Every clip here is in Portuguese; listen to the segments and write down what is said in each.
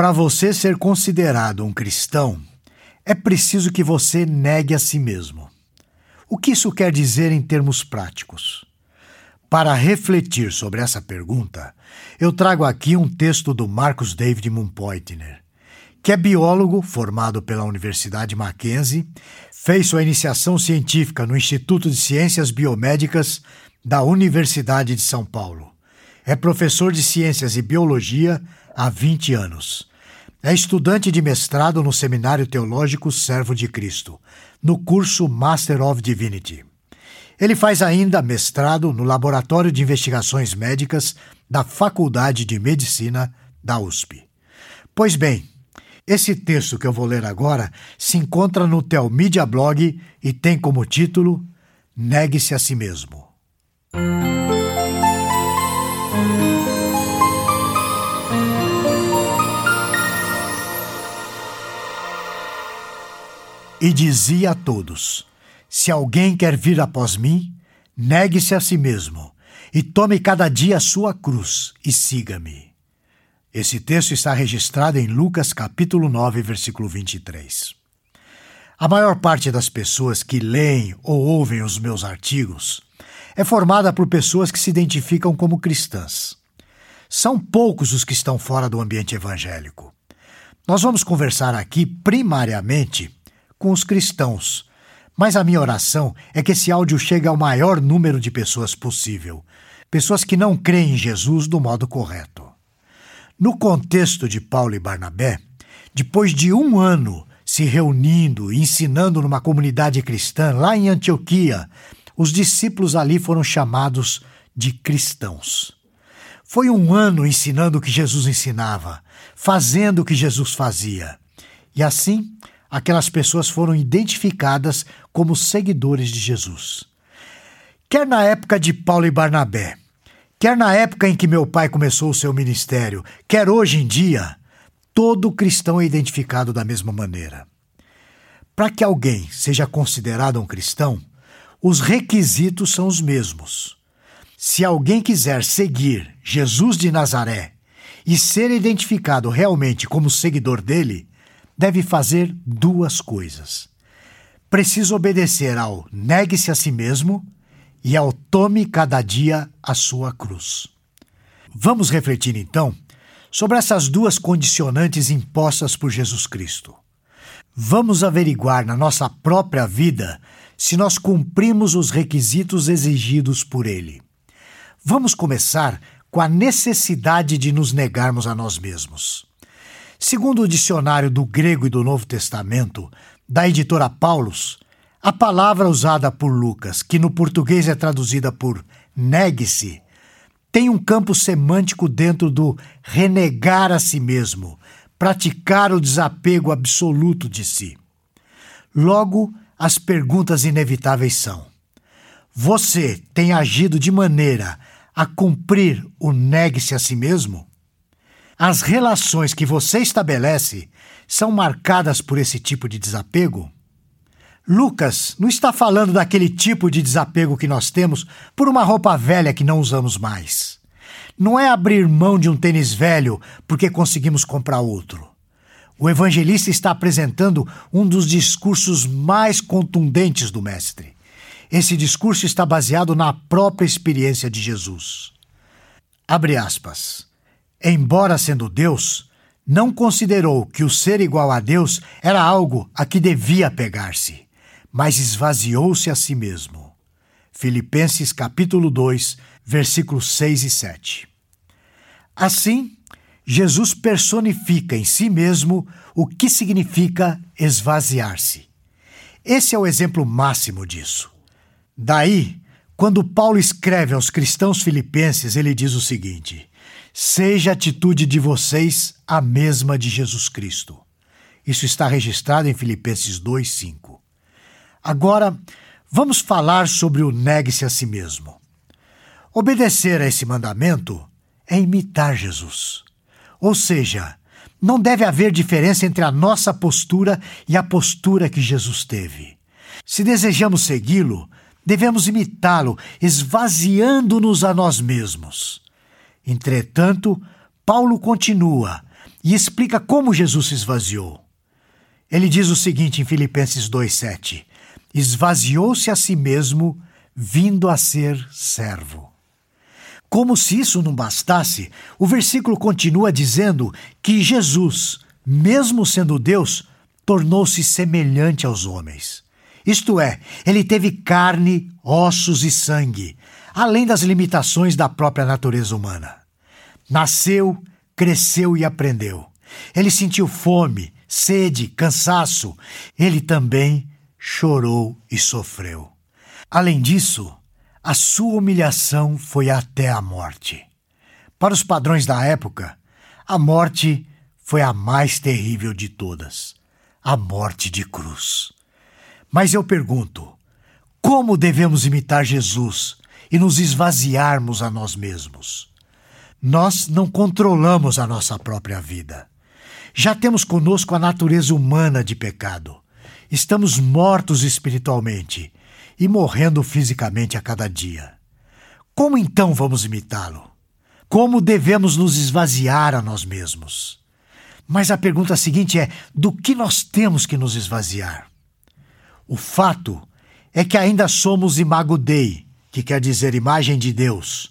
Para você ser considerado um cristão, é preciso que você negue a si mesmo. O que isso quer dizer em termos práticos? Para refletir sobre essa pergunta, eu trago aqui um texto do Marcus David Mumpoitner, que é biólogo formado pela Universidade Mackenzie, fez sua iniciação científica no Instituto de Ciências Biomédicas da Universidade de São Paulo. É professor de Ciências e Biologia há 20 anos. É estudante de mestrado no Seminário Teológico Servo de Cristo, no curso Master of Divinity. Ele faz ainda mestrado no Laboratório de Investigações Médicas da Faculdade de Medicina da USP. Pois bem, esse texto que eu vou ler agora se encontra no Telmídia Blog e tem como título Negue-se a si mesmo. E dizia a todos: Se alguém quer vir após mim, negue-se a si mesmo e tome cada dia a sua cruz e siga-me. Esse texto está registrado em Lucas capítulo 9, versículo 23. A maior parte das pessoas que leem ou ouvem os meus artigos é formada por pessoas que se identificam como cristãs. São poucos os que estão fora do ambiente evangélico. Nós vamos conversar aqui primariamente com os cristãos, mas a minha oração é que esse áudio chegue ao maior número de pessoas possível, pessoas que não creem em Jesus do modo correto. No contexto de Paulo e Barnabé, depois de um ano se reunindo e ensinando numa comunidade cristã lá em Antioquia, os discípulos ali foram chamados de cristãos. Foi um ano ensinando o que Jesus ensinava, fazendo o que Jesus fazia. E assim, aquelas pessoas foram identificadas como seguidores de Jesus. Quer na época de Paulo e Barnabé, Quer na época em que meu pai começou o seu ministério, quer hoje em dia, todo cristão é identificado da mesma maneira. Para que alguém seja considerado um cristão, os requisitos são os mesmos. Se alguém quiser seguir Jesus de Nazaré e ser identificado realmente como seguidor dele, deve fazer duas coisas. Precisa obedecer ao negue-se a si mesmo e ao tome cada dia a sua cruz. Vamos refletir então sobre essas duas condicionantes impostas por Jesus Cristo. Vamos averiguar na nossa própria vida se nós cumprimos os requisitos exigidos por Ele. Vamos começar com a necessidade de nos negarmos a nós mesmos. Segundo o dicionário do grego e do Novo Testamento, da editora Paulus, a palavra usada por Lucas, que no português é traduzida por negue-se, tem um campo semântico dentro do renegar a si mesmo, praticar o desapego absoluto de si. Logo, as perguntas inevitáveis são: Você tem agido de maneira a cumprir o negue-se a si mesmo? As relações que você estabelece são marcadas por esse tipo de desapego? Lucas não está falando daquele tipo de desapego que nós temos por uma roupa velha que não usamos mais. Não é abrir mão de um tênis velho porque conseguimos comprar outro. O evangelista está apresentando um dos discursos mais contundentes do Mestre. Esse discurso está baseado na própria experiência de Jesus. Abre aspas. Embora sendo Deus, não considerou que o ser igual a Deus era algo a que devia pegar-se mas esvaziou-se a si mesmo. Filipenses capítulo 2, versículos 6 e 7. Assim, Jesus personifica em si mesmo o que significa esvaziar-se. Esse é o exemplo máximo disso. Daí, quando Paulo escreve aos cristãos filipenses, ele diz o seguinte: Seja a atitude de vocês a mesma de Jesus Cristo. Isso está registrado em Filipenses 2, 5. Agora, vamos falar sobre o negue-se a si mesmo. Obedecer a esse mandamento é imitar Jesus. Ou seja, não deve haver diferença entre a nossa postura e a postura que Jesus teve. Se desejamos segui-lo, devemos imitá-lo, esvaziando-nos a nós mesmos. Entretanto, Paulo continua e explica como Jesus se esvaziou. Ele diz o seguinte em Filipenses 2,7: Esvaziou-se a si mesmo, vindo a ser servo. Como se isso não bastasse, o versículo continua dizendo que Jesus, mesmo sendo Deus, tornou-se semelhante aos homens. Isto é, ele teve carne, ossos e sangue, além das limitações da própria natureza humana. Nasceu, cresceu e aprendeu. Ele sentiu fome, sede, cansaço. Ele também chorou e sofreu. Além disso, a sua humilhação foi até a morte. Para os padrões da época, a morte foi a mais terrível de todas a morte de cruz. Mas eu pergunto: como devemos imitar Jesus e nos esvaziarmos a nós mesmos? Nós não controlamos a nossa própria vida. Já temos conosco a natureza humana de pecado. Estamos mortos espiritualmente e morrendo fisicamente a cada dia. Como então vamos imitá-lo? Como devemos nos esvaziar a nós mesmos? Mas a pergunta seguinte é: do que nós temos que nos esvaziar? O fato é que ainda somos imago Dei, que quer dizer imagem de Deus.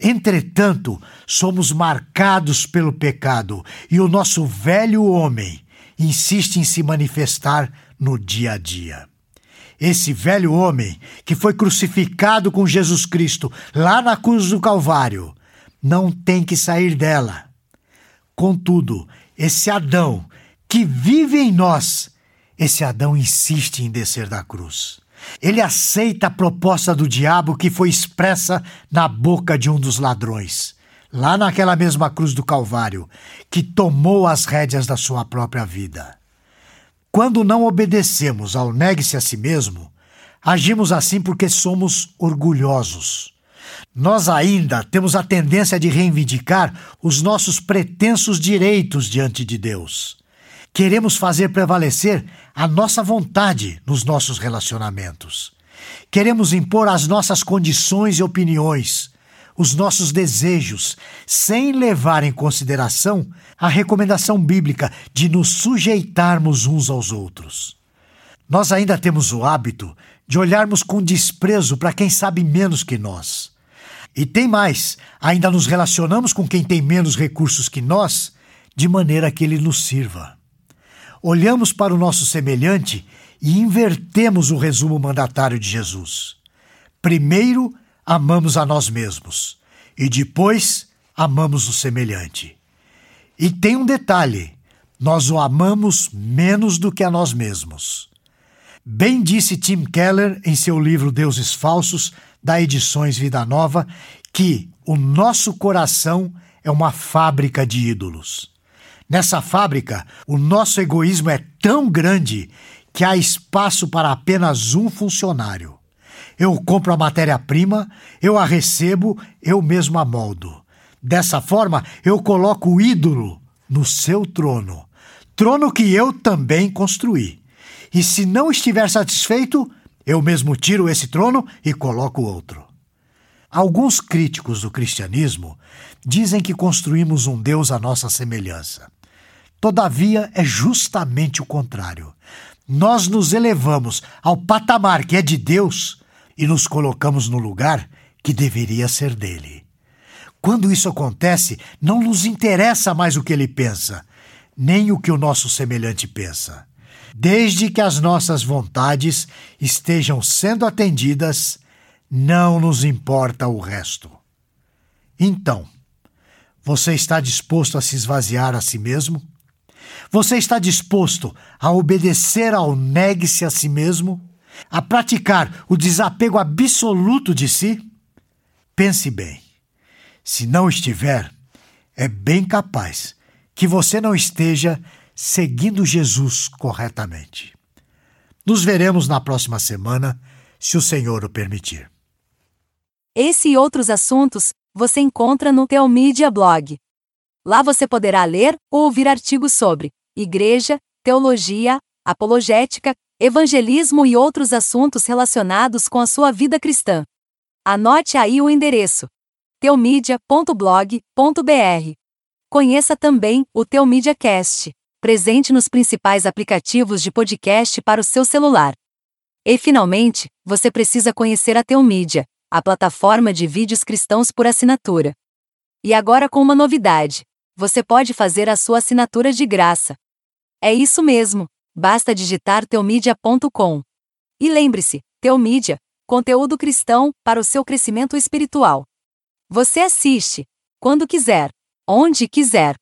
Entretanto, somos marcados pelo pecado e o nosso velho homem insiste em se manifestar no dia a dia. Esse velho homem que foi crucificado com Jesus Cristo lá na cruz do Calvário não tem que sair dela. Contudo, esse Adão que vive em nós, esse Adão insiste em descer da cruz. Ele aceita a proposta do diabo que foi expressa na boca de um dos ladrões, lá naquela mesma cruz do Calvário, que tomou as rédeas da sua própria vida. Quando não obedecemos ao negue-se a si mesmo, agimos assim porque somos orgulhosos. Nós ainda temos a tendência de reivindicar os nossos pretensos direitos diante de Deus. Queremos fazer prevalecer a nossa vontade nos nossos relacionamentos. Queremos impor as nossas condições e opiniões, os nossos desejos, sem levar em consideração a recomendação bíblica de nos sujeitarmos uns aos outros. Nós ainda temos o hábito de olharmos com desprezo para quem sabe menos que nós. E tem mais, ainda nos relacionamos com quem tem menos recursos que nós, de maneira que ele nos sirva. Olhamos para o nosso semelhante e invertemos o resumo mandatário de Jesus. Primeiro, amamos a nós mesmos e depois amamos o semelhante. E tem um detalhe: nós o amamos menos do que a nós mesmos. Bem disse Tim Keller em seu livro Deuses Falsos, da Edições Vida Nova, que o nosso coração é uma fábrica de ídolos. Nessa fábrica, o nosso egoísmo é tão grande que há espaço para apenas um funcionário. Eu compro a matéria-prima, eu a recebo, eu mesmo a moldo. Dessa forma, eu coloco o ídolo no seu trono, trono que eu também construí. E se não estiver satisfeito, eu mesmo tiro esse trono e coloco outro. Alguns críticos do cristianismo dizem que construímos um Deus à nossa semelhança. Todavia, é justamente o contrário. Nós nos elevamos ao patamar que é de Deus e nos colocamos no lugar que deveria ser dele. Quando isso acontece, não nos interessa mais o que ele pensa, nem o que o nosso semelhante pensa. Desde que as nossas vontades estejam sendo atendidas, não nos importa o resto. Então, você está disposto a se esvaziar a si mesmo? Você está disposto a obedecer ao negue-se a si mesmo? a praticar o desapego absoluto de si? Pense bem. Se não estiver, é bem capaz que você não esteja seguindo Jesus corretamente. Nos veremos na próxima semana, se o Senhor o permitir. Esse e outros assuntos você encontra no Teomídia Blog. Lá você poderá ler ou ouvir artigos sobre igreja, teologia, apologética, evangelismo e outros assuntos relacionados com a sua vida cristã. Anote aí o endereço: teomídia.blog.br. Conheça também o Teu Media Cast, presente nos principais aplicativos de podcast para o seu celular. E finalmente, você precisa conhecer a Teu Media, a plataforma de vídeos cristãos por assinatura. E agora com uma novidade: você pode fazer a sua assinatura de graça. É isso mesmo, basta digitar teomedia.com. E lembre-se, Teomídia, conteúdo cristão para o seu crescimento espiritual. Você assiste, quando quiser, onde quiser,